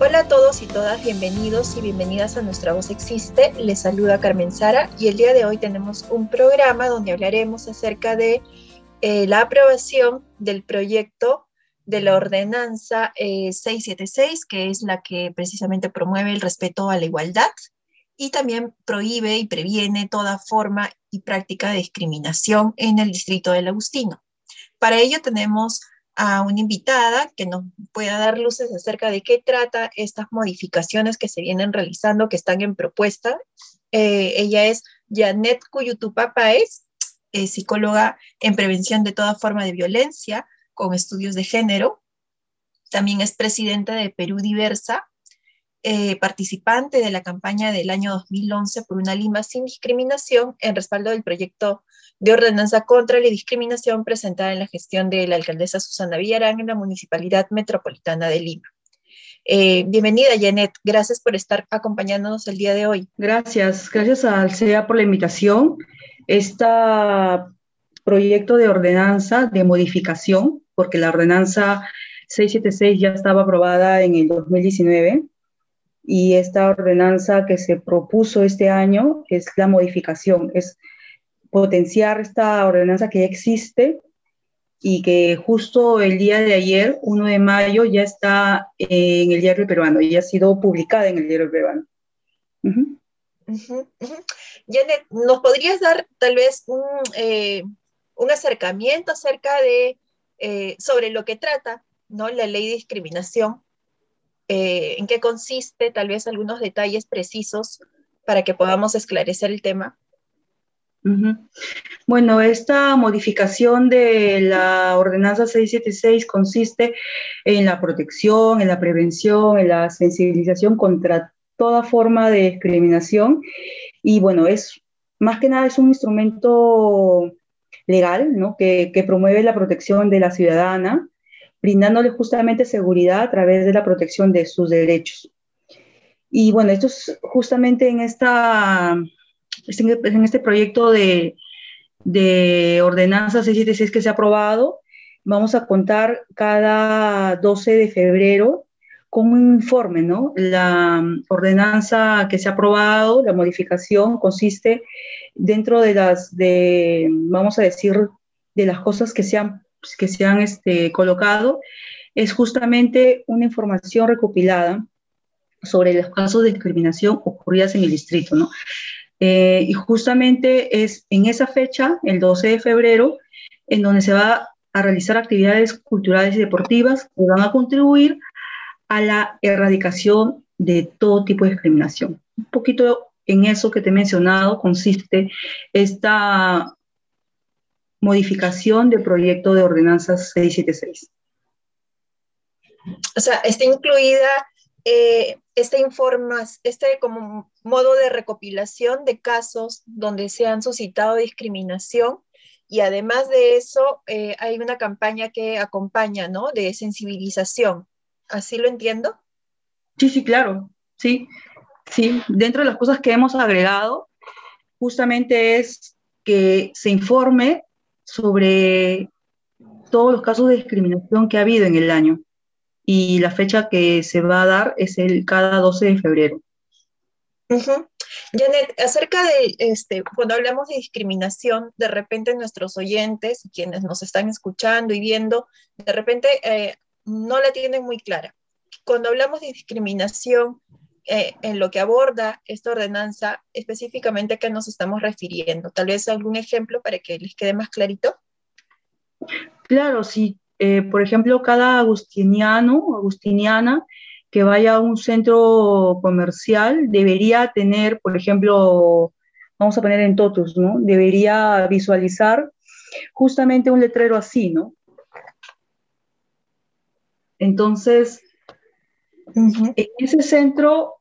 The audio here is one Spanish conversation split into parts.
Hola a todos y todas, bienvenidos y bienvenidas a Nuestra Voz Existe. Les saluda Carmen Sara y el día de hoy tenemos un programa donde hablaremos acerca de eh, la aprobación del proyecto de la ordenanza 676, eh, que es la que precisamente promueve el respeto a la igualdad y también prohíbe y previene toda forma y práctica de discriminación en el distrito del Agustino. Para ello tenemos a una invitada que nos pueda dar luces acerca de qué trata estas modificaciones que se vienen realizando, que están en propuesta. Eh, ella es Janet Cuyutupa Paez, psicóloga en prevención de toda forma de violencia con estudios de género. También es presidenta de Perú Diversa, eh, participante de la campaña del año 2011 por una Lima sin discriminación en respaldo del proyecto de ordenanza contra la discriminación presentada en la gestión de la alcaldesa Susana Villarán en la Municipalidad Metropolitana de Lima. Eh, bienvenida, Janet. Gracias por estar acompañándonos el día de hoy. Gracias. Gracias al CEA por la invitación. Este proyecto de ordenanza de modificación, porque la ordenanza 676 ya estaba aprobada en el 2019 y esta ordenanza que se propuso este año es la modificación, es potenciar esta ordenanza que ya existe y que justo el día de ayer, 1 de mayo, ya está en el diario peruano y ha sido publicada en el diario peruano. Janet, ¿nos podrías dar tal vez un, eh, acercamiento acerca de eh, sobre lo que trata ¿no? la ley de discriminación? Eh, ¿En qué consiste? Tal vez algunos detalles precisos para que podamos esclarecer el tema. Bueno, esta modificación de la ordenanza 676 consiste en la protección, en la prevención, en la sensibilización contra toda forma de discriminación y bueno, es más que nada es un instrumento legal, ¿no? Que, que promueve la protección de la ciudadana, brindándole justamente seguridad a través de la protección de sus derechos. Y bueno, esto es justamente en esta en este proyecto de, de ordenanza 676 que se ha aprobado, vamos a contar cada 12 de febrero con un informe, ¿no? La ordenanza que se ha aprobado, la modificación consiste dentro de las, de, vamos a decir, de las cosas que se han, que se han este, colocado, es justamente una información recopilada sobre los casos de discriminación ocurridas en el distrito, ¿no? Eh, y justamente es en esa fecha, el 12 de febrero, en donde se va a realizar actividades culturales y deportivas que van a contribuir a la erradicación de todo tipo de discriminación. Un poquito en eso que te he mencionado consiste esta modificación del proyecto de ordenanzas 676. O sea, está incluida eh, este informas, este como modo de recopilación de casos donde se han suscitado discriminación y además de eso eh, hay una campaña que acompaña, ¿no? De sensibilización. ¿Así lo entiendo? Sí, sí, claro, sí, sí. Dentro de las cosas que hemos agregado, justamente es que se informe sobre todos los casos de discriminación que ha habido en el año y la fecha que se va a dar es el cada 12 de febrero. Janet, acerca de, este, cuando hablamos de discriminación, de repente nuestros oyentes, quienes nos están escuchando y viendo, de repente eh, no la tienen muy clara. Cuando hablamos de discriminación, eh, en lo que aborda esta ordenanza, específicamente a qué nos estamos refiriendo. Tal vez algún ejemplo para que les quede más clarito. Claro, sí. Eh, por ejemplo, cada agustiniano agustiniana que vaya a un centro comercial debería tener, por ejemplo, vamos a poner en Totus, ¿no? Debería visualizar justamente un letrero así, ¿no? Entonces, en ese centro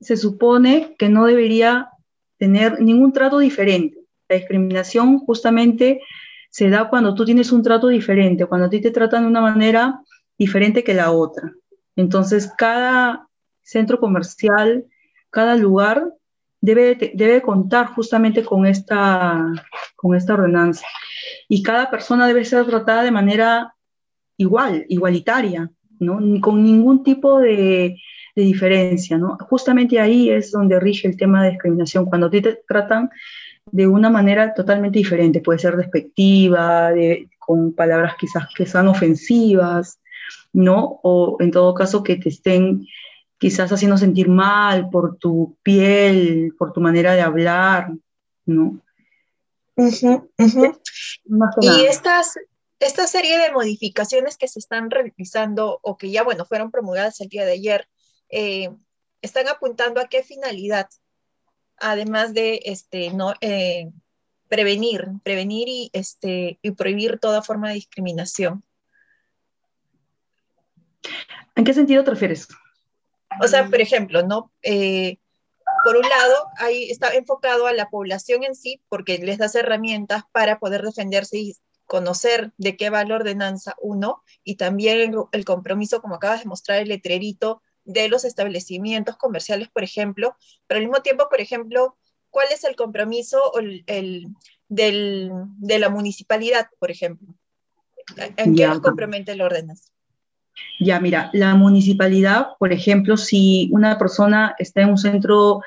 se supone que no debería tener ningún trato diferente. La discriminación justamente se da cuando tú tienes un trato diferente, cuando a ti te tratan de una manera diferente que la otra. Entonces, cada centro comercial, cada lugar debe, debe contar justamente con esta, con esta ordenanza. Y cada persona debe ser tratada de manera igual, igualitaria, ¿no? con ningún tipo de, de diferencia. ¿no? Justamente ahí es donde rige el tema de discriminación, cuando te tratan de una manera totalmente diferente, puede ser despectiva, de, con palabras quizás que sean ofensivas, ¿no? O en todo caso que te estén quizás haciendo sentir mal por tu piel, por tu manera de hablar, ¿no? Y estas, esta serie de modificaciones que se están realizando o que ya, bueno, fueron promulgadas el día de ayer, eh, están apuntando a qué finalidad, además de este, no, eh, prevenir, prevenir y, este, y prohibir toda forma de discriminación. ¿En qué sentido te refieres? O sea, por ejemplo, ¿no? Eh, por un lado, ahí está enfocado a la población en sí, porque les das herramientas para poder defenderse y conocer de qué va la ordenanza uno, y también el, compromiso, como acabas de mostrar, el letrerito de los establecimientos comerciales, por ejemplo, pero al mismo tiempo, por ejemplo, ¿cuál es el compromiso el, del, de la municipalidad, por ejemplo? ¿En qué nos compromete la ordenanza? Ya, mira, la municipalidad, por ejemplo, si una persona está en un centro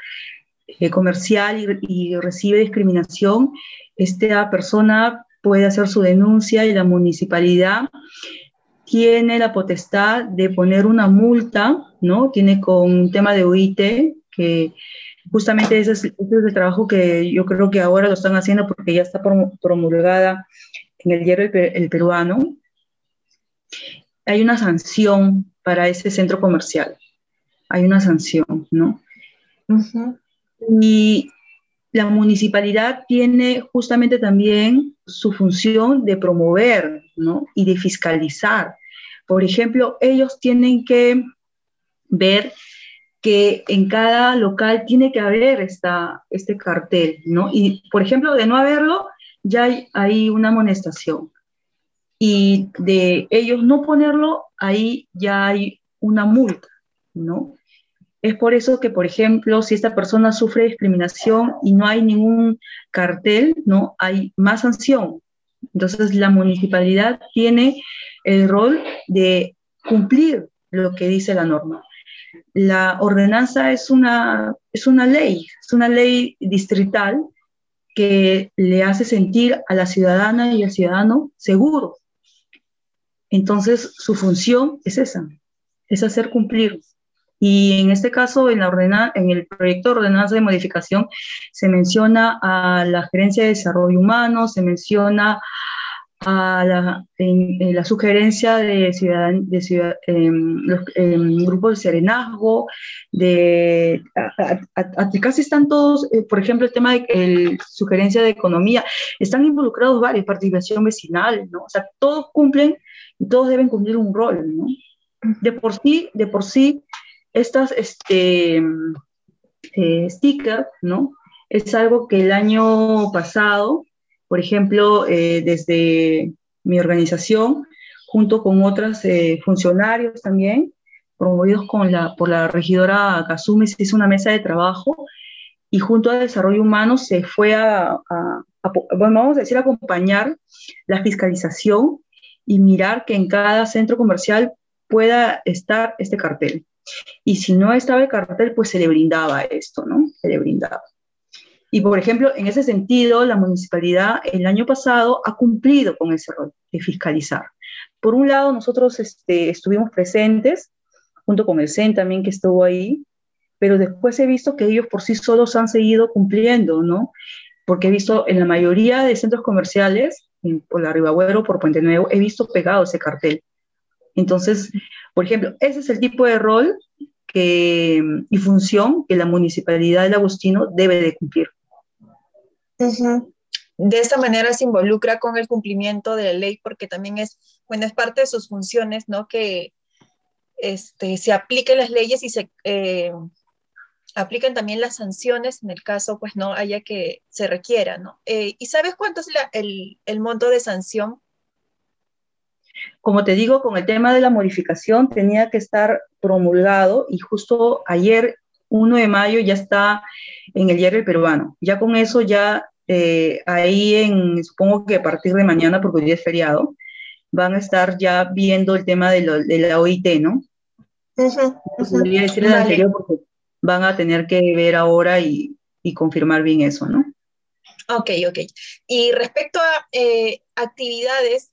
eh, comercial y, recibe discriminación, esta persona puede hacer su denuncia y la municipalidad tiene la potestad de poner una multa, ¿no? Tiene con un tema de OIT, que justamente ese es, el trabajo que yo creo que ahora lo están haciendo porque ya está promulgada en el diario el Peruano, hay una sanción para ese centro comercial. Hay una sanción, ¿no? Y la municipalidad tiene justamente también su función de promover, ¿no? Y de fiscalizar. Por ejemplo, ellos tienen que ver que en cada local tiene que haber esta, este cartel, ¿no? Y, por ejemplo, de no haberlo, ya hay, hay una amonestación y de ellos no ponerlo, ahí ya hay una multa, ¿no? Es por eso que, por ejemplo, si esta persona sufre discriminación y no hay ningún cartel, ¿no? Hay más sanción. Entonces, la municipalidad tiene el rol de cumplir lo que dice la norma. La ordenanza es una, es una ley, es una ley distrital que le hace sentir a la ciudadana y al ciudadano seguros, entonces, su función es esa, es hacer cumplir. Y en este caso, en, la en el proyecto de ordenanza de modificación, se menciona a la gerencia de desarrollo humano, se menciona a la, en, la sugerencia de, ciudadan, de ciudad, em, los em, grupos de serenazgo, de a, casi están todos, eh, por ejemplo, el tema de el, sugerencia de economía, están involucrados varios, participación vecinal, ¿no? O sea, todos cumplen todos deben cumplir un rol, ¿no? De por sí, de por sí, estas este, eh, stickers, ¿no? Es algo que el año pasado, por ejemplo, eh, desde mi organización, junto con otros eh, funcionarios también, promovidos con la, por la regidora Kazumi, se hizo una mesa de trabajo y junto a Desarrollo Humano se fue a, a bueno, vamos a decir, acompañar la fiscalización y mirar que en cada centro comercial pueda estar este cartel. Y si no estaba el cartel, pues se le brindaba esto, ¿no? Se le brindaba. Y por ejemplo, en ese sentido, la municipalidad el año pasado ha cumplido con ese rol de fiscalizar. Por un lado, nosotros este, estuvimos presentes, junto con el CEN también que estuvo ahí, pero después he visto que ellos por sí solos han seguido cumpliendo, ¿no? Porque he visto en la mayoría de centros comerciales por la Ribagüero, por Puente Nuevo, he visto pegado ese cartel. Entonces, por ejemplo, ese es el tipo de rol que, y función que la municipalidad del Agustino debe de cumplir. De esta manera se involucra con el cumplimiento de la ley porque también es, bueno, es parte de sus funciones, ¿no? Que este, se apliquen las leyes y se, eh, aplican también las sanciones en el caso, pues no haya que se requiera, ¿no? Eh, ¿Y sabes cuánto es el, el monto de sanción? Como te digo, con el tema de la modificación tenía que estar promulgado y justo ayer, 1 de mayo, ya está en el diario El Peruano. Ya con eso, ya eh, ahí en, supongo que a partir de mañana, porque hoy es feriado, van a estar ya viendo el tema de, la OIT, ¿no? Podría decir el anterior porque van a tener que ver ahora y, confirmar bien eso, ¿no? Ok, ok. Y respecto a eh, actividades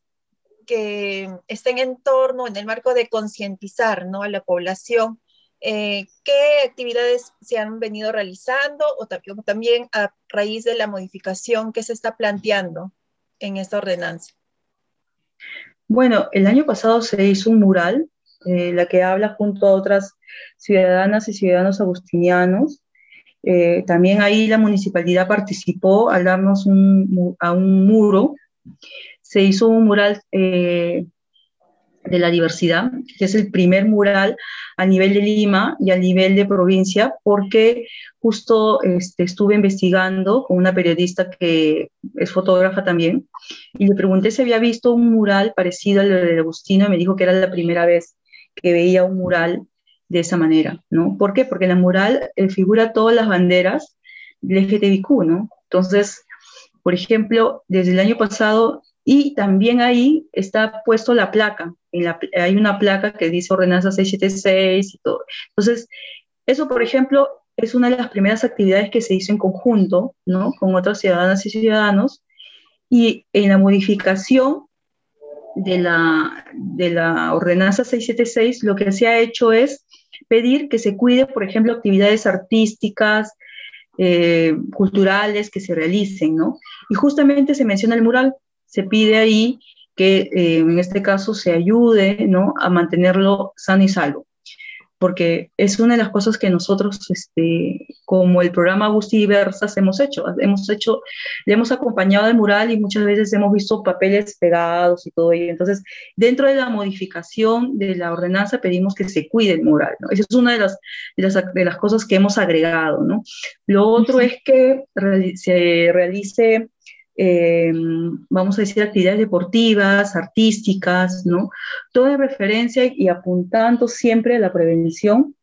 que estén en torno, en el marco de concientizar ¿no? a la población, eh, qué actividades se han venido realizando o también a raíz de la modificación que se está planteando en esta ordenanza. Bueno, el año pasado se hizo un mural, eh, la que habla junto a otras ciudadanas y ciudadanos agustinianos. Eh, también ahí la municipalidad participó al darnos a un muro se hizo un mural eh, de la diversidad, que es el primer mural a nivel de Lima y a nivel de provincia, porque justo este, estuve investigando con una periodista que es fotógrafa también, y le pregunté si había visto un mural parecido al de Agustino, y me dijo que era la primera vez que veía un mural de esa manera, ¿no? ¿Por qué? Porque en el mural eh, figura todas las banderas del LGTBIQ, ¿no? Entonces, por ejemplo, desde el año pasado y también ahí está puesto la placa. Hay una placa que dice ordenanza 676 y todo. Entonces, eso, por ejemplo, es una de las primeras actividades que se hizo en conjunto, ¿no? Con otras ciudadanas y ciudadanos. Y en la modificación de la, de la ordenanza 676, lo que se ha hecho es pedir que se cuide, por ejemplo, actividades artísticas, eh, culturales que se realicen, ¿no? Y justamente se menciona el mural, se pide ahí que eh, en este caso se ayude ¿no? a mantenerlo sano y salvo, porque es una de las cosas que nosotros, este, como el programa Agustín Diversas, hemos hecho. Hemos hecho, le hemos acompañado al mural y muchas veces hemos visto papeles pegados y todo ello. Entonces, dentro de la modificación de la ordenanza pedimos que se cuide el mural. ¿no? Esa es una de las, de las, de las cosas que hemos agregado. ¿no? Lo otro es que se realice eh, vamos a decir, actividades deportivas, artísticas, ¿no? Todo en referencia y apuntando siempre a la prevención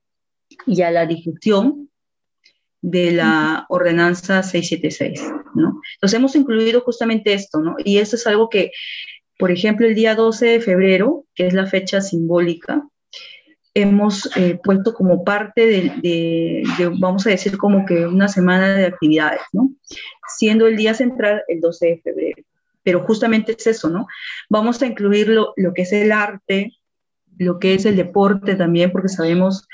y a la difusión de la ordenanza 676, ¿no? Entonces hemos incluido justamente esto, ¿no? Y eso es algo que, por ejemplo, el día 12 de febrero, que es la fecha simbólica, hemos eh, puesto como parte de, vamos a decir, como que una semana de actividades, ¿no? Siendo el día central el 12 de febrero. Pero justamente es eso, ¿no? Vamos a incluir lo, que es el arte, lo que es el deporte también, porque sabemos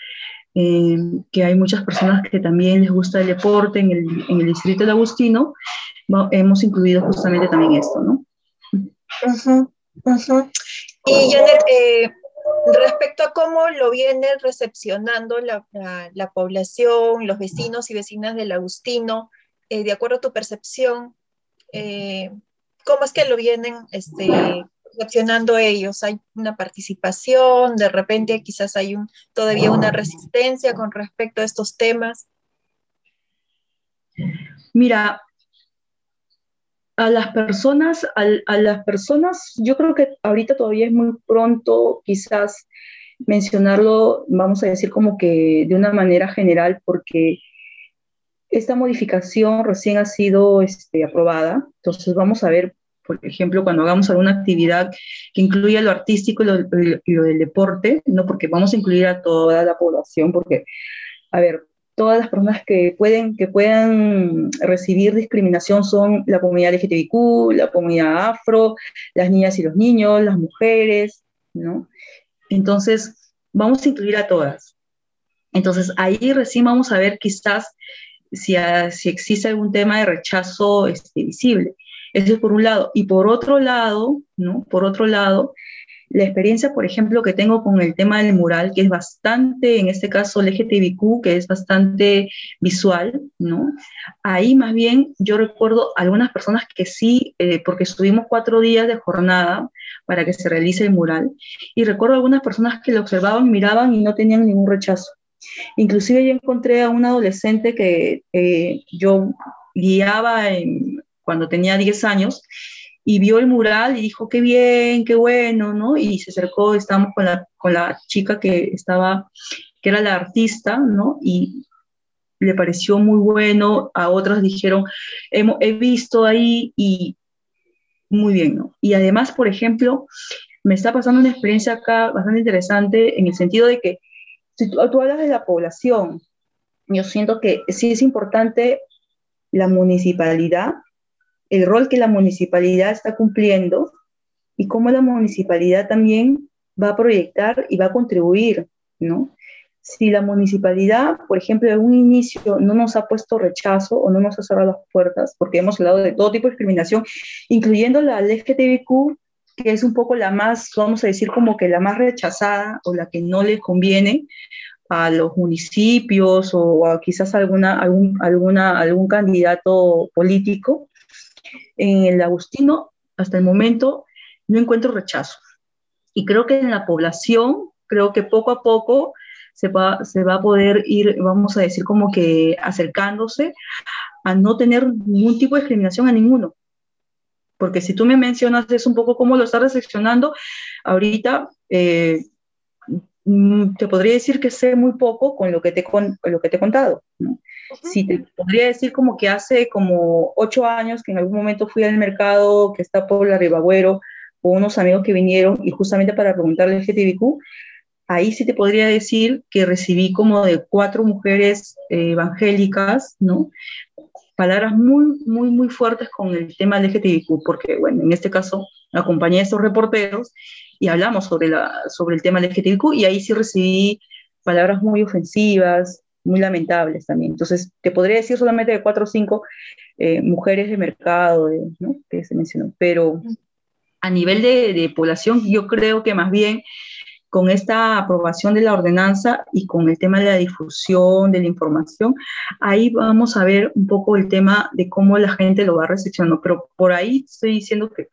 eh, que hay muchas personas que también les gusta el deporte en el, en el distrito de Agustino. hemos incluido justamente también esto, ¿no? Y Janet, eh, Respecto a cómo lo viene recepcionando la, población, los vecinos y vecinas del Agustino, eh, de acuerdo a tu percepción, eh, ¿cómo es que lo vienen este, recepcionando ellos? ¿Hay una participación? ¿De repente quizás hay un, todavía una resistencia con respecto a estos temas? Mira, a las personas, a, las personas, yo creo que ahorita todavía es muy pronto quizás mencionarlo, vamos a decir como que de una manera general, porque esta modificación recién ha sido este, aprobada, entonces vamos a ver, por ejemplo, cuando hagamos alguna actividad que incluya lo artístico y lo, y lo del deporte, ¿no? porque vamos a incluir a toda la población, porque, a ver, todas las personas que pueden, que puedan recibir discriminación son la comunidad LGTBIQ, la comunidad afro, las niñas y los niños, las mujeres, ¿no? Entonces, vamos a incluir a todas. Entonces, ahí recién vamos a ver quizás si, si existe algún tema de rechazo este, visible. Eso es por un lado. Y por otro lado, ¿no? Por otro lado, la experiencia, por ejemplo, que tengo con el tema del mural, que es bastante, en este caso LGTBQ, que es bastante visual, ¿no? Ahí más bien yo recuerdo algunas personas que sí, eh, porque estuvimos cuatro días de jornada para que se realice el mural, y recuerdo algunas personas que lo observaban, miraban y no tenían ningún rechazo. Inclusive yo encontré a un adolescente que eh, yo guiaba cuando tenía 10 años y vio el mural y dijo, qué bien, qué bueno, ¿no? Y se acercó, estábamos con la, con la chica que estaba, que era la artista, ¿no? Y le pareció muy bueno, a otras dijeron, he visto ahí y muy bien, ¿no? Y además, por ejemplo, me está pasando una experiencia acá bastante interesante en el sentido de que si tú, hablas de la población, yo siento que sí es importante la municipalidad, el rol que la municipalidad está cumpliendo y cómo la municipalidad también va a proyectar y va a contribuir, ¿no? Si la municipalidad, por ejemplo, en un inicio no nos ha puesto rechazo o no nos ha cerrado las puertas, porque hemos hablado de todo tipo de discriminación, incluyendo la LGTBQ, que es un poco la más, vamos a decir, como que la más rechazada o la que no le conviene a los municipios o a quizás alguna, algún, alguna, algún candidato político. En el Agustino, hasta el momento, no encuentro rechazo. Y creo que en la población, creo que poco a poco se va, se va a poder ir, vamos a decir, como que acercándose a no tener ningún tipo de discriminación a ninguno porque si tú me mencionas es un poco cómo lo estás recepcionando, ahorita eh, te podría decir que sé muy poco con lo que te, con, lo que te he contado. Si te podría decir como que hace como ocho años que en algún momento fui al mercado que está por la Ribagüero con unos amigos que vinieron y justamente para preguntarle al GTBQ, ahí sí te podría decir que recibí como de cuatro mujeres eh, evangélicas, ¿no? palabras muy, muy, muy fuertes con el tema LGTBIQ, porque, bueno, en este caso acompañé a estos reporteros y hablamos sobre, la, sobre el tema LGTBIQ y ahí sí recibí palabras muy ofensivas, muy lamentables también. Entonces, te podría decir solamente de cuatro o cinco eh, mujeres de mercado ¿no? que se mencionó, pero a nivel de, de población, yo creo que más bien con esta aprobación de la ordenanza y con el tema de la difusión de la información, ahí vamos a ver un poco el tema de cómo la gente lo va recepcionando. Pero por ahí estoy diciendo que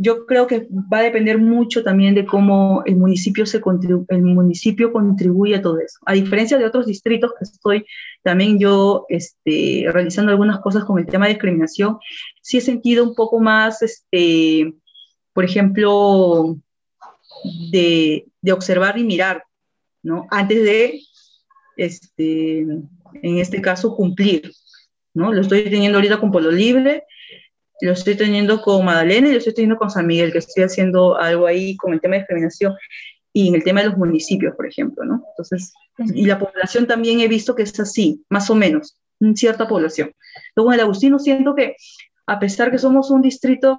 yo creo que va a depender mucho también de cómo el municipio, se el municipio contribuye a todo eso. A diferencia de otros distritos que estoy también yo este, realizando algunas cosas con el tema de discriminación, sí he sentido un poco más, este, por ejemplo, de, de observar y mirar, ¿no? Antes de, este, en este caso, cumplir, ¿no? Lo estoy teniendo ahorita con Polo Libre, lo estoy teniendo con Madalena y lo estoy teniendo con San Miguel, que estoy haciendo algo ahí con el tema de discriminación y en el tema de los municipios, por ejemplo, ¿no? Entonces, y la población también he visto que es así, más o menos, en cierta población. Luego en el Agustino siento que, a pesar que somos un distrito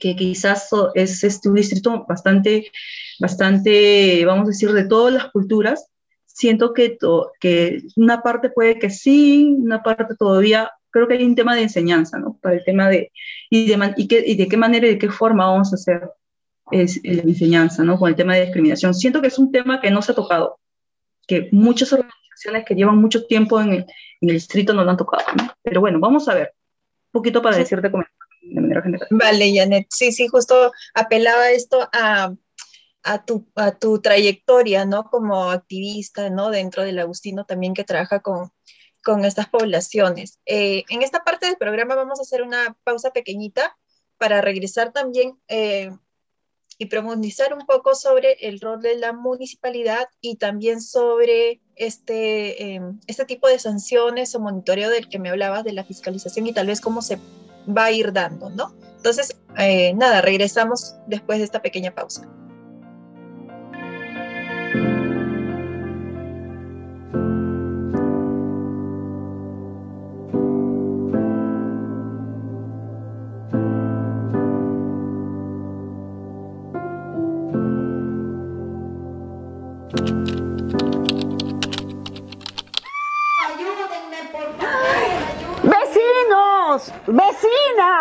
que quizás es este, un distrito bastante, bastante, vamos a decir, de todas las culturas, siento que, que una parte puede que sí, una parte todavía, creo que hay un tema de enseñanza, ¿no? Para el tema de, y de, y, qué, y de qué manera y de qué forma vamos a hacer es, la enseñanza, ¿no? Con el tema de discriminación. Siento que es un tema que no se ha tocado, que muchas organizaciones que llevan mucho tiempo en el, en el distrito no lo han tocado, ¿no? Pero bueno, vamos a ver, un poquito para decirte cómo de manera general. Vale, Janet. Sí, sí, justo apelaba esto a, a, tu, a tu trayectoria, ¿no? Como activista, ¿no? Dentro del Agustino también que trabaja con, con estas poblaciones. Eh, en esta parte del programa vamos a hacer una pausa pequeñita para regresar también eh, y profundizar un poco sobre el rol de la municipalidad y también sobre este, eh, este tipo de sanciones o monitoreo del que me hablabas de la fiscalización y tal vez cómo se va a ir dando, ¿no? Entonces, eh, nada, regresamos después de esta pequeña pausa.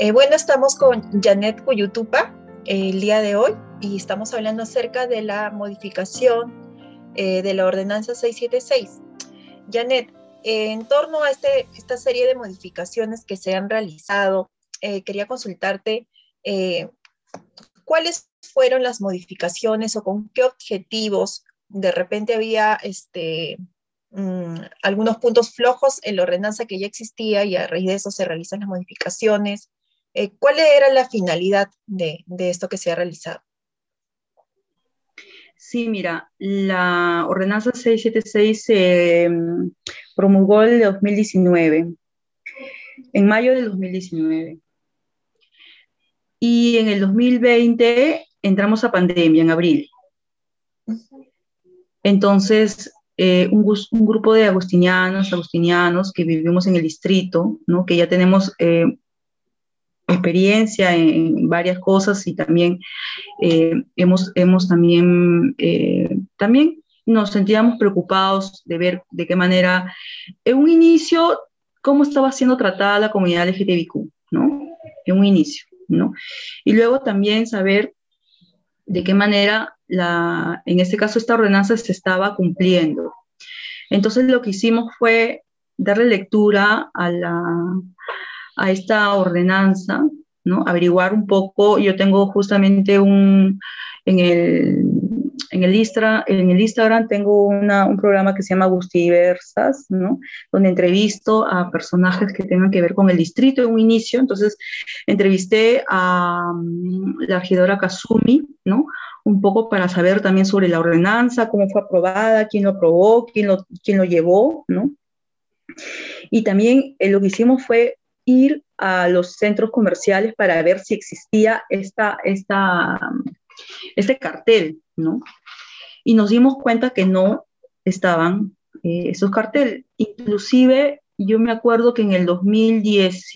Eh, bueno, estamos con Janet Cuyutupa eh, el día de hoy y estamos hablando acerca de la modificación eh, de la ordenanza 676. Janet, en torno a este, esta serie de modificaciones que se han realizado, quería consultarte cuáles fueron las modificaciones o con qué objetivos de repente había este, mm, algunos puntos flojos en la ordenanza que ya existía y a raíz de eso se realizan las modificaciones. Eh, ¿Cuál era la finalidad de, esto que se ha realizado? Sí, mira, la ordenanza 676 se mm, promulgó en el 2019, en mayo del 2019. Y en el 2020 entramos a pandemia, en abril. Entonces, eh, un, grupo de agustinianos, agustinianos que vivimos en el distrito, ¿no? que ya tenemos eh, experiencia en varias cosas y también eh, hemos, hemos también, eh, también nos sentíamos preocupados de ver de qué manera, en un inicio, cómo estaba siendo tratada la comunidad LGTBIQ, ¿no? En un inicio, ¿no? Y luego también saber de qué manera, la, en este caso, esta ordenanza se estaba cumpliendo. Entonces, lo que hicimos fue darle lectura a la, a esta ordenanza, ¿no? Averiguar un poco, yo tengo justamente un, en el, en el, Instagram tengo un programa que se llama Gustiversas, ¿no? Donde entrevisto a personajes que tengan que ver con el distrito en un inicio, entonces entrevisté a mm, la regidora Kazumi, ¿no? Un poco para saber también sobre la ordenanza, cómo fue aprobada, quién lo aprobó, quién lo, quién lo llevó, ¿no? Y también eh, lo que hicimos fue ir a los centros comerciales para ver si existía esta, este cartel, ¿no? Y nos dimos cuenta que no estaban eh, esos carteles. Inclusive, yo me acuerdo que en el 2010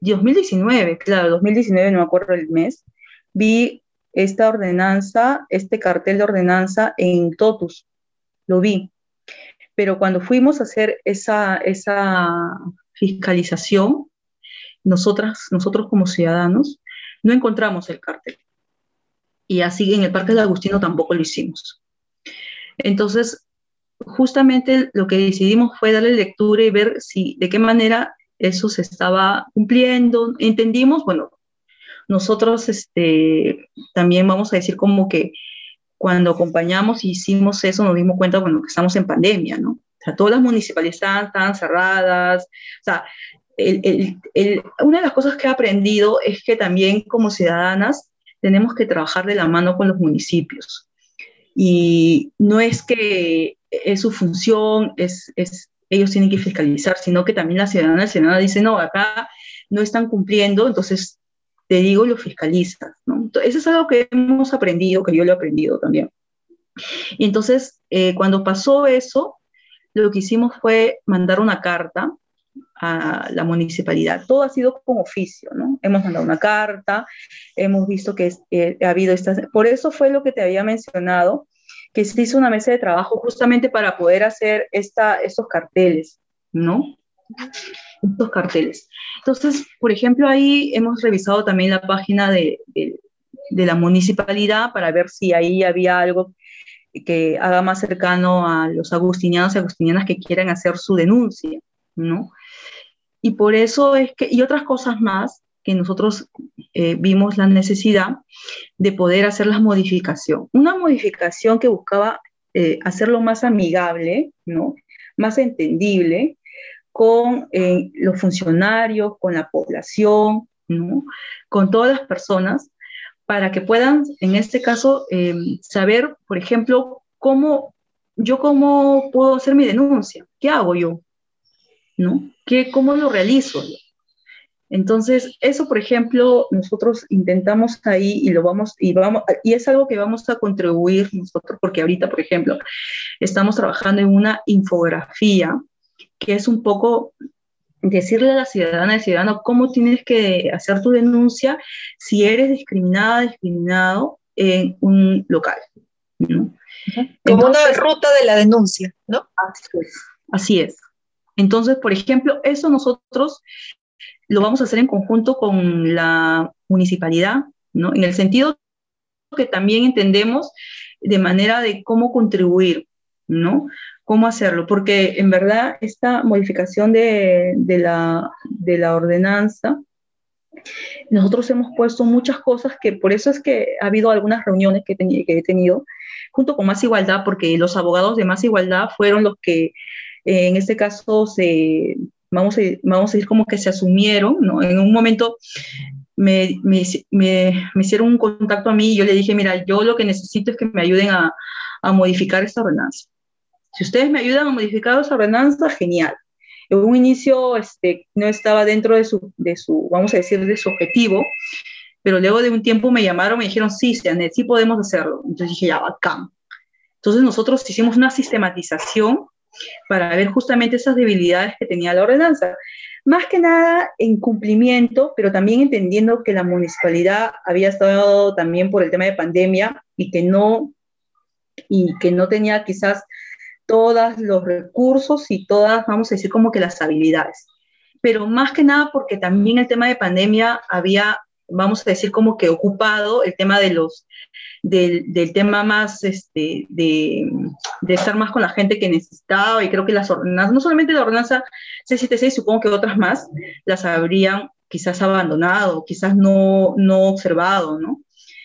2019, claro, 2019, no me acuerdo el mes, vi esta ordenanza, este cartel de ordenanza en Totus, lo vi. Pero cuando fuimos a hacer esa, esa fiscalización, nosotros como ciudadanos, no encontramos el cartel. Y así en el Parque del Agustino tampoco lo hicimos. Entonces, justamente lo que decidimos fue darle lectura y ver si, de qué manera eso se estaba cumpliendo. Entendimos, bueno, nosotros este, también vamos a decir como que cuando acompañamos y hicimos eso nos dimos cuenta, bueno, que estamos en pandemia, ¿no? O sea, todas las municipalidades estaban, cerradas. O sea, una de las cosas que he aprendido es que también como ciudadanas tenemos que trabajar de la mano con los municipios. Y no es que es su función, es, es ellos tienen que fiscalizar, sino que también la ciudadana, la ciudadana dice, no, acá no están cumpliendo, entonces te digo, lo fiscalizas, ¿no? Eso es algo que hemos aprendido, que yo lo he aprendido también. Y entonces, eh, cuando pasó eso, lo que hicimos fue mandar una carta a la municipalidad. Todo ha sido con oficio, ¿no? Hemos mandado una carta, hemos visto que eh, ha habido estas... Por eso fue lo que te había mencionado, que se hizo una mesa de trabajo justamente para poder hacer esta, estos carteles, ¿no? Estos carteles. Entonces, por ejemplo, ahí hemos revisado también la página de, de, de la municipalidad para ver si ahí había algo que haga más cercano a los agustinianos y agustinianas que quieran hacer su denuncia, ¿no? Y por eso es que, y otras cosas más, que nosotros eh, vimos la necesidad de poder hacer la modificación. Una modificación que buscaba eh, hacerlo más amigable, ¿no? Más entendible con eh, los funcionarios, con la población, ¿no? con todas las personas, para que puedan, en este caso, em, saber, por ejemplo, cómo yo cómo puedo hacer mi denuncia, qué hago yo, ¿no? ¿Qué, ¿Cómo lo realizo? Entonces, eso, por ejemplo, nosotros intentamos ahí y lo vamos, y vamos, y es algo que vamos a contribuir nosotros, porque ahorita, por ejemplo, estamos trabajando en una infografía que es un poco decirle a la ciudadana y ciudadano cómo tienes que hacer tu denuncia si eres discriminada, discriminado en un local. Como una ruta de la denuncia, ¿no? Así es, así es. Entonces, por ejemplo, eso nosotros lo vamos a hacer en conjunto con la municipalidad, ¿no? En el sentido que también entendemos de manera de cómo contribuir, ¿no? Cómo hacerlo, porque en verdad esta modificación de, la, de la ordenanza, nosotros hemos puesto muchas cosas que por eso es que ha habido algunas reuniones que, he tenido junto con Más Igualdad, porque los abogados de Más Igualdad fueron los que eh, en este caso se, vamos a, vamos a decir como que se asumieron. En un momento me, hicieron un contacto a mí y yo le dije, mira, yo lo que necesito es que me ayuden a modificar esta ordenanza. Si ustedes me ayudan a modificar esa ordenanza, genial. En un inicio este, no estaba dentro de su, de su, vamos a decir, de su objetivo, pero luego de un tiempo me llamaron, me dijeron, sí, sí podemos hacerlo. Entonces dije, ya, bacán. Entonces nosotros hicimos una sistematización para ver justamente esas debilidades que tenía la ordenanza. Más que nada en cumplimiento, pero también entendiendo que la municipalidad había estado también por el tema de pandemia y que no, y que no tenía quizás todos los recursos y todas, vamos a decir, como que las habilidades. Pero más que nada porque también el tema de pandemia había, vamos a decir, como que ocupado el tema de los del, tema más este, de, estar más con la gente que necesitaba y creo que las ordenanzas, no solamente la ordenanza 676, supongo que otras más, las habrían quizás abandonado, quizás no, no observado, ¿no?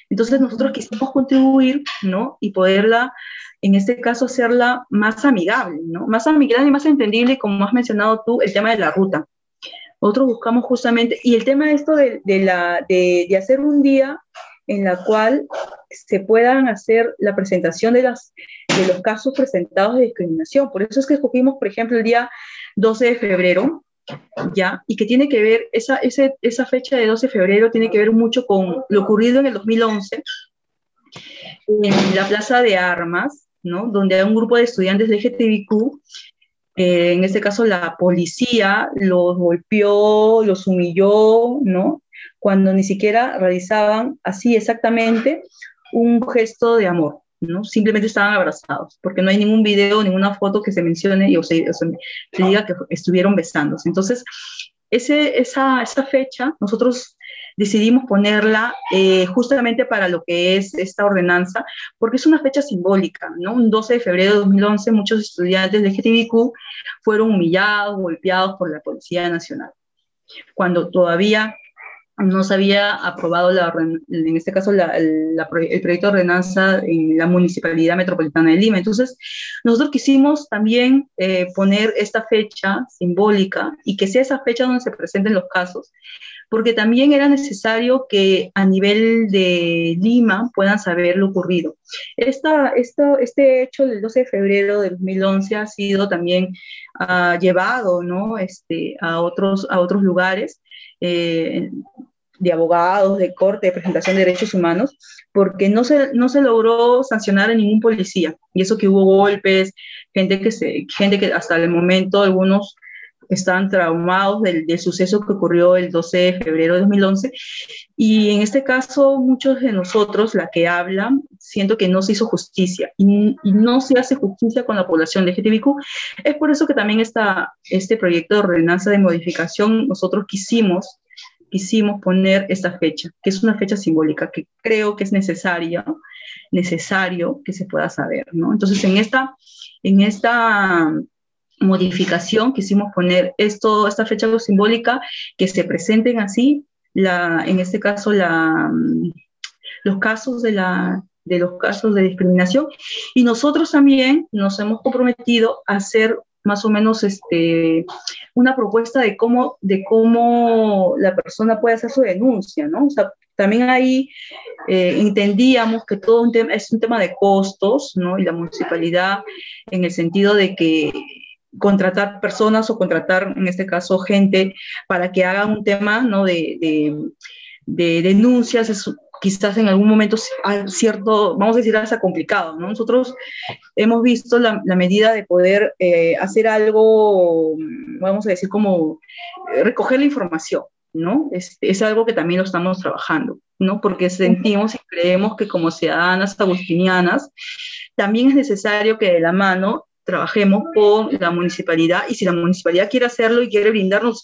Entonces nosotros quisimos contribuir, ¿no? Y poderla, en este caso, hacerla más amigable, ¿no? Más amigable y más entendible, como has mencionado tú, el tema de la ruta. Nosotros buscamos justamente, y el tema de esto de, de la, de, de hacer un día en la cual se puedan hacer la presentación de, las, de los casos presentados de discriminación. Por eso es que escogimos, por ejemplo, el día 12 de febrero, ¿ya? Y que tiene que ver, esa, esa fecha de 12 de febrero tiene que ver mucho con lo ocurrido en el 2011 en la Plaza de Armas, ¿no? Donde hay un grupo de estudiantes de LGTBIQ, eh, en este caso la policía los golpeó, los humilló, ¿no? cuando ni siquiera realizaban así exactamente un gesto de amor, ¿no? Simplemente estaban abrazados, porque no hay ningún video, ninguna foto que se mencione y, o, se, diga que estuvieron besándose. Entonces, esa, esa fecha nosotros decidimos ponerla eh, justamente para lo que es esta ordenanza, porque es una fecha simbólica, ¿no? Un 12 de febrero de 2011 muchos estudiantes de GTBQ fueron humillados, golpeados por la Policía Nacional, cuando todavía no se había aprobado, la, en este caso, el proyecto de ordenanza en la Municipalidad Metropolitana de Lima. Entonces, nosotros quisimos también eh, poner esta fecha simbólica y que sea esa fecha donde se presenten los casos, porque también era necesario que a nivel de Lima puedan saber lo ocurrido. Esta, este hecho del 12 de febrero de 2011 ha sido también ah, llevado ¿no? este, a, otros, a otros lugares. Eh, de abogados, de corte, de presentación de derechos humanos, porque no se, no se logró sancionar a ningún policía. Y eso que hubo golpes, gente que, se, gente que hasta el momento algunos estaban traumados del, del, suceso que ocurrió el 12 de febrero de 2011. Y en este caso, muchos de nosotros, la que hablan, siento que no se hizo justicia y, no se hace justicia con la población LGTBIQ. Es por eso que también está este proyecto de ordenanza de modificación, nosotros quisimos quisimos poner esta fecha, que es una fecha simbólica que creo que es necesaria, necesario que se pueda saber, ¿no? Entonces, en esta, en esta modificación quisimos poner esto, esta fecha simbólica, que se presenten así, la, en este caso, la, los casos de la de los casos de discriminación y nosotros también nos hemos comprometido a hacer más o menos este, una propuesta de cómo, de cómo la persona puede hacer su denuncia, ¿no? También ahí eh, entendíamos que todo un tema, es un tema de costos, ¿no? Y la municipalidad en el sentido de que contratar personas o contratar, en este caso, gente para que haga un tema, ¿no? De, de, de denuncias, es quizás en algún momento cierto, vamos a decir, hasta complicado. ¿no? Nosotros hemos visto la, medida de poder eh, hacer algo, vamos a decir, como eh, recoger la información. ¿no? Es, es, algo que también lo estamos trabajando, ¿no? Porque sentimos y creemos que como ciudadanas agustinianas también es necesario que de la mano trabajemos con la municipalidad y si la municipalidad quiere hacerlo y quiere brindarnos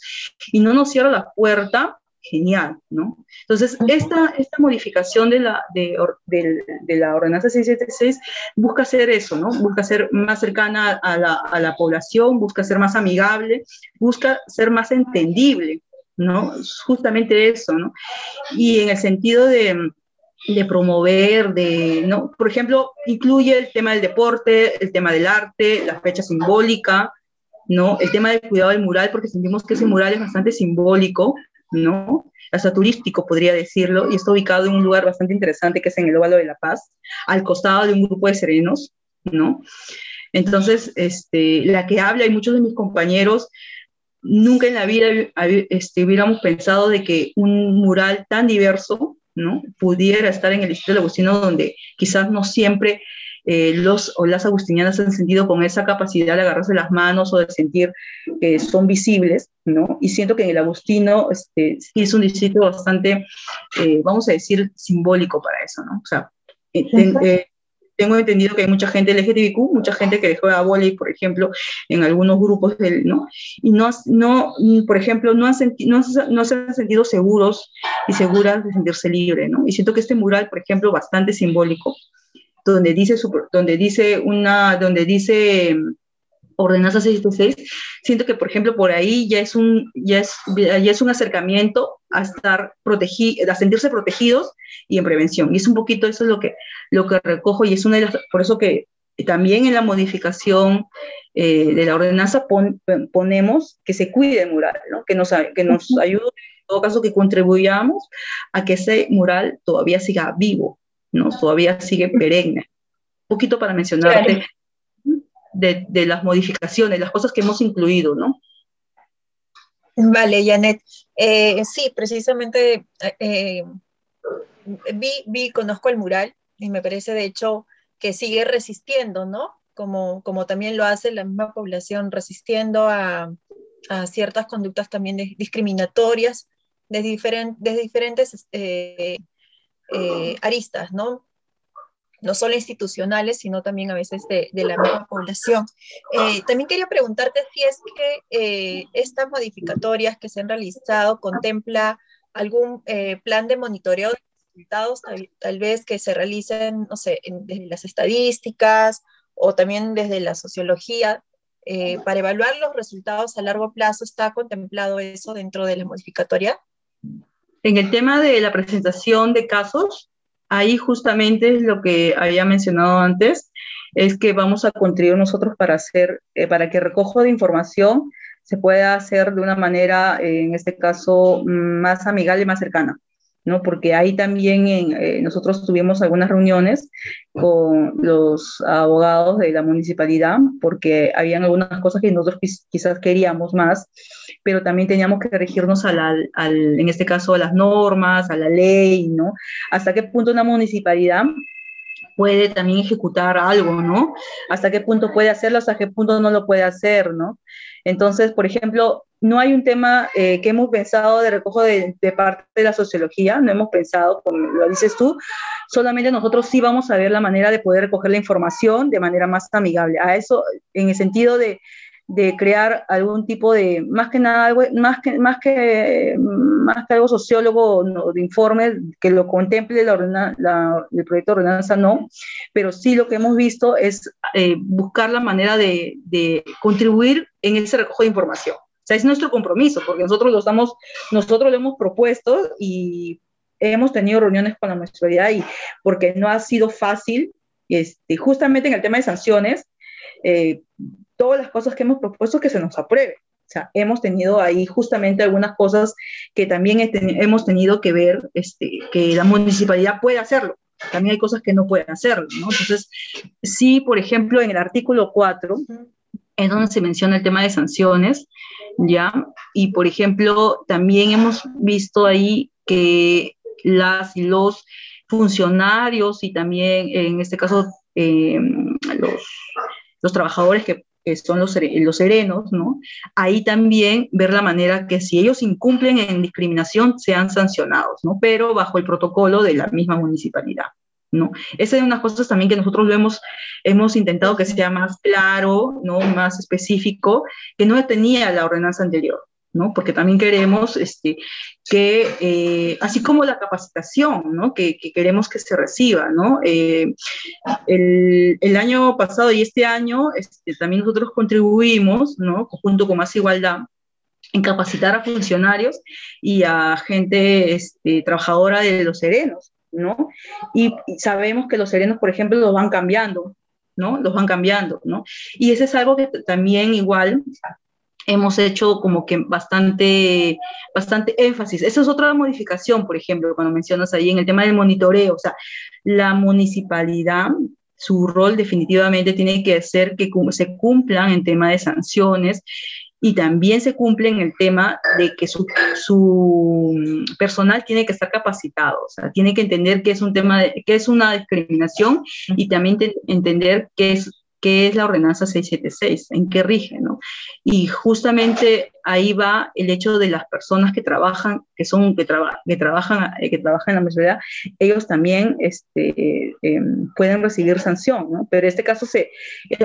y no nos cierra la puerta, genial, ¿no? Entonces, esta, esta modificación de la, de, de, la ordenanza 676 busca hacer eso, ¿no? Busca ser más cercana a la, a la, población, busca ser más amigable, busca ser más entendible, ¿no? Justamente eso, ¿no? Y en el sentido de, de promover, de, ¿no? Por ejemplo, incluye el tema del deporte, el tema del arte, la fecha simbólica, ¿no? El tema del cuidado del mural, porque sentimos que ese mural es bastante simbólico, ¿no? Hasta turístico, podría decirlo, y está ubicado en un lugar bastante interesante que es en el Óvalo de la Paz, al costado de un grupo de serenos, ¿no? Entonces, este, la que habla y muchos de mis compañeros, nunca en la vida este, hubiéramos pensado de que un mural tan diverso, ¿no? Pudiera estar en el distrito de Agustino, donde quizás no siempre eh, los o las agustinianas han sentido con esa capacidad de agarrarse las manos o de sentir que son visibles, ¿no? Y siento que en el Agustino este, es un distrito bastante, eh, vamos a decir, simbólico para eso, ¿no? O sea, eh, tengo entendido que hay mucha gente LGTBQ, mucha gente que juega volei, por ejemplo, en algunos grupos, del, ¿no? Y no, no, por ejemplo, no, han no, no, se han sentido seguros y seguras de sentirse libre, ¿no? Y siento que este mural, por ejemplo, bastante simbólico, donde dice, donde dice una, donde dice ordenanza 676, siento que, por ejemplo, por ahí ya es un, ya es, ya es un acercamiento a estar protegido, a sentirse protegidos y en prevención. Y es un poquito eso es lo que, lo que recojo y es una de las, por eso que también en la modificación eh, de la ordenanza ponemos que se cuide el mural, ¿no? que nos, que nos ayude, en todo caso, que contribuyamos a que ese mural todavía siga vivo, ¿no? Todavía sigue perenne. Un poquito para mencionarte de, las modificaciones, las cosas que hemos incluido, ¿no? Vale, Janet. Eh, sí, precisamente eh, vi, conozco el mural y me parece de hecho que sigue resistiendo, ¿no? Como, como también lo hace la misma población, resistiendo a, ciertas conductas también discriminatorias de, diferentes de diferentes eh, aristas, ¿no? No solo institucionales, sino también a veces de, la misma población. Eh, también quería preguntarte si es que eh, estas modificatorias que se han realizado contempla algún plan de monitoreo de resultados, tal, vez que se realicen, no sé, desde las estadísticas o también desde la sociología, para evaluar los resultados a largo plazo, ¿está contemplado eso dentro de la modificatoria? En el tema de la presentación de casos, ahí justamente es lo que había mencionado antes, es que vamos a contribuir nosotros para hacer, eh, para que recojo de información se pueda hacer de una manera, en este caso, más amigable y más cercana. ¿No? Porque ahí también eh, nosotros tuvimos algunas reuniones con los abogados de la municipalidad, porque habían algunas cosas que nosotros quizás queríamos más, pero también teníamos que regirnos al, en este caso a las normas, a la ley, ¿no? Hasta qué punto una municipalidad puede también ejecutar algo, ¿no? Hasta qué punto puede hacerlo, hasta qué punto no lo puede hacer, ¿no? Entonces, por ejemplo, no hay un tema eh, que hemos pensado de recojo de, parte de la sociología, no hemos pensado, como lo dices tú, solamente nosotros sí vamos a ver la manera de poder recoger la información de manera más amigable. A eso, en el sentido de, crear algún tipo de, más que nada, más que, más que, más que algo sociólogo de informe que lo contemple la, el proyecto de ordenanza, no, pero sí lo que hemos visto es eh, buscar la manera de, de, contribuir en ese recojo de información. Sea, es nuestro compromiso, porque nosotros lo, estamos, nosotros lo hemos propuesto y hemos tenido reuniones con la municipalidad y porque no ha sido fácil, este, justamente en el tema de sanciones, eh, todas las cosas que hemos propuesto que se nos apruebe. O sea, hemos tenido ahí justamente algunas cosas que también hemos tenido que ver este, que la municipalidad puede hacerlo. También hay cosas que no pueden hacerlo, ¿no? Entonces, sí, por ejemplo, en el artículo 4, es donde se menciona el tema de sanciones, ¿ya? Y, por ejemplo, también hemos visto ahí que las y los funcionarios y también, en este caso, eh, los, los trabajadores que son los, los serenos, ¿no? Ahí también ver la manera que si ellos incumplen en discriminación sean sancionados, ¿no? Pero bajo el protocolo de la misma municipalidad. ¿No? Esa es una de cosas también que nosotros lo hemos, hemos intentado que sea más claro, ¿no? más específico, que no tenía la ordenanza anterior. ¿no? Porque también queremos este, que, eh, así como la capacitación, ¿no? Que, queremos que se reciba, ¿no? Eh, el, el, año pasado y este año este, también nosotros contribuimos, ¿no? Junto con Más Igualdad, en capacitar a funcionarios y a gente este, trabajadora de los serenos, Y, sabemos que los serenos, por ejemplo, los van cambiando, ¿no? Los van cambiando, ¿no? Y eso es algo que también igual hemos hecho como que bastante, bastante énfasis. Esa es otra modificación, por ejemplo, cuando mencionas ahí en el tema del monitoreo, o sea, la municipalidad, su rol definitivamente tiene que ser que se cumplan en tema de sanciones y también se cumple en el tema de que su, su, personal tiene que estar capacitado, o sea, tiene que entender que es un tema, de, que es una discriminación y también entender que es qué es la ordenanza 676, en qué rige, ¿no? Y justamente ahí va el hecho de las personas que trabajan, que son, que, que trabajan, eh, que trabajan en la municipalidad, ellos también este, em, pueden recibir sanción, ¿no? Pero en este caso se,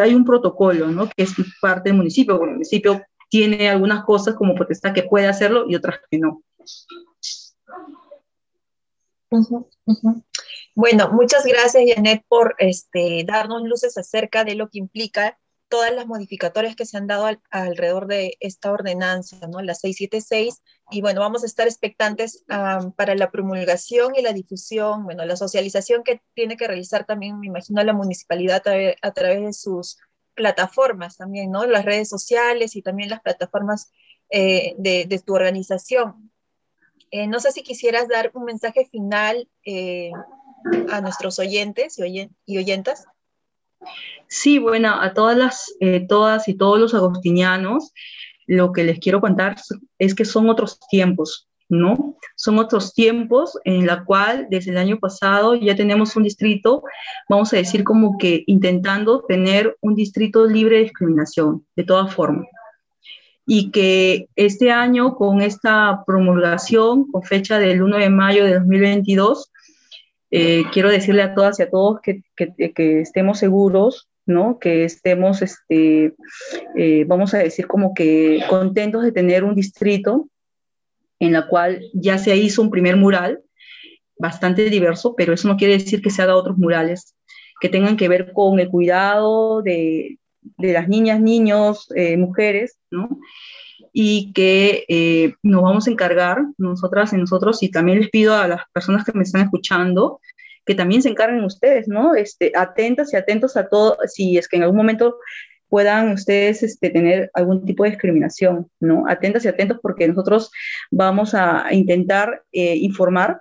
hay un protocolo, ¿no? Que es parte del municipio, el municipio tiene algunas cosas como potestad que puede hacerlo y otras que no. Bueno, muchas gracias, Janet, por este, darnos luces acerca de lo que implica todas las modificatorias que se han dado alrededor de esta ordenanza, ¿no? La 676. Y bueno, vamos a estar expectantes para la promulgación y la difusión, bueno, la socialización que tiene que realizar también, me imagino, la municipalidad a, través de sus plataformas también, ¿no? Las redes sociales y también las plataformas eh, de, tu organización. Eh, no sé si quisieras dar un mensaje final eh, a nuestros oyentes y, oyentas. Sí, bueno, a todas las, todas y todos los agostinianos, lo que les quiero contar es que son otros tiempos, ¿no? Son otros tiempos en la cual desde el año pasado ya tenemos un distrito, vamos a decir como que intentando tener un distrito libre de discriminación, de todas formas y que este año con esta promulgación, con fecha del 1 de mayo de 2022, eh, quiero decirle a todas y a todos que, que, estemos seguros, ¿no? que estemos, este, eh, vamos a decir, como que contentos de tener un distrito en la cual ya se hizo un primer mural bastante diverso, pero eso no quiere decir que se haga otros murales que tengan que ver con el cuidado de, de las niñas, niños, eh, mujeres, ¿no? Y que eh, nos vamos a encargar, nosotras y nosotros, y también les pido a las personas que me están escuchando, que también se encarguen ustedes, ¿no? Este, atentas y atentos a todo, si es que en algún momento puedan ustedes este, tener algún tipo de discriminación, ¿no? Atentas y atentos porque nosotros vamos a intentar eh, informar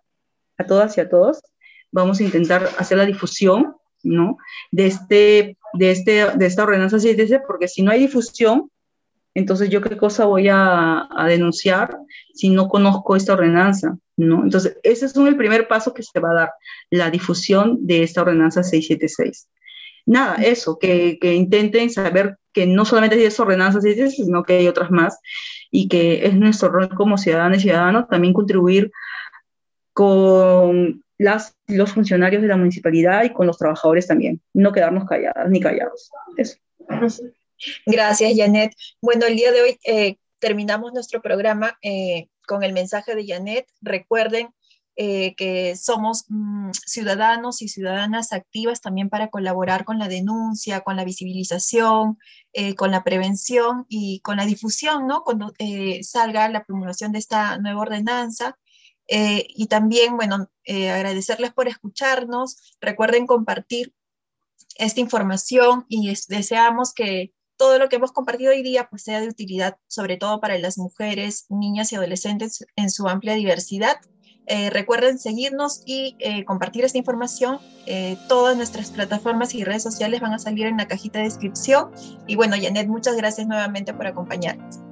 a todas y a todos, vamos a intentar hacer la difusión ¿no? De, este, de, este, de esta ordenanza 7 porque si no hay difusión, entonces yo qué cosa voy a, denunciar si no conozco esta ordenanza, ¿no? Entonces, ese es el primer paso que se va a dar, la difusión de esta ordenanza 676. Nada, eso, que, que intenten saber que no solamente hay esa ordenanza 676, sino que hay otras más y que es nuestro rol como ciudadanos y ciudadanos también contribuir con las, los funcionarios de la municipalidad y con los trabajadores también. No quedarnos calladas ni callados. Eso. Gracias, Janet. Bueno, el día de hoy eh, terminamos nuestro programa eh, con el mensaje de Janet. Recuerden eh, que somos mm, ciudadanos y ciudadanas activas también para colaborar con la denuncia, con la visibilización, con la prevención y con la difusión, ¿no? Cuando salga la promulgación de esta nueva ordenanza. Eh, y también, bueno, eh, agradecerles por escucharnos. Recuerden compartir esta información y deseamos que todo lo que hemos compartido hoy día pues, sea de utilidad, sobre todo para las mujeres, niñas y adolescentes en su amplia diversidad. Eh, recuerden seguirnos y eh, compartir esta información. Eh, todas nuestras plataformas y redes sociales van a salir en la cajita de descripción. Y bueno, Janet, muchas gracias nuevamente por acompañarnos.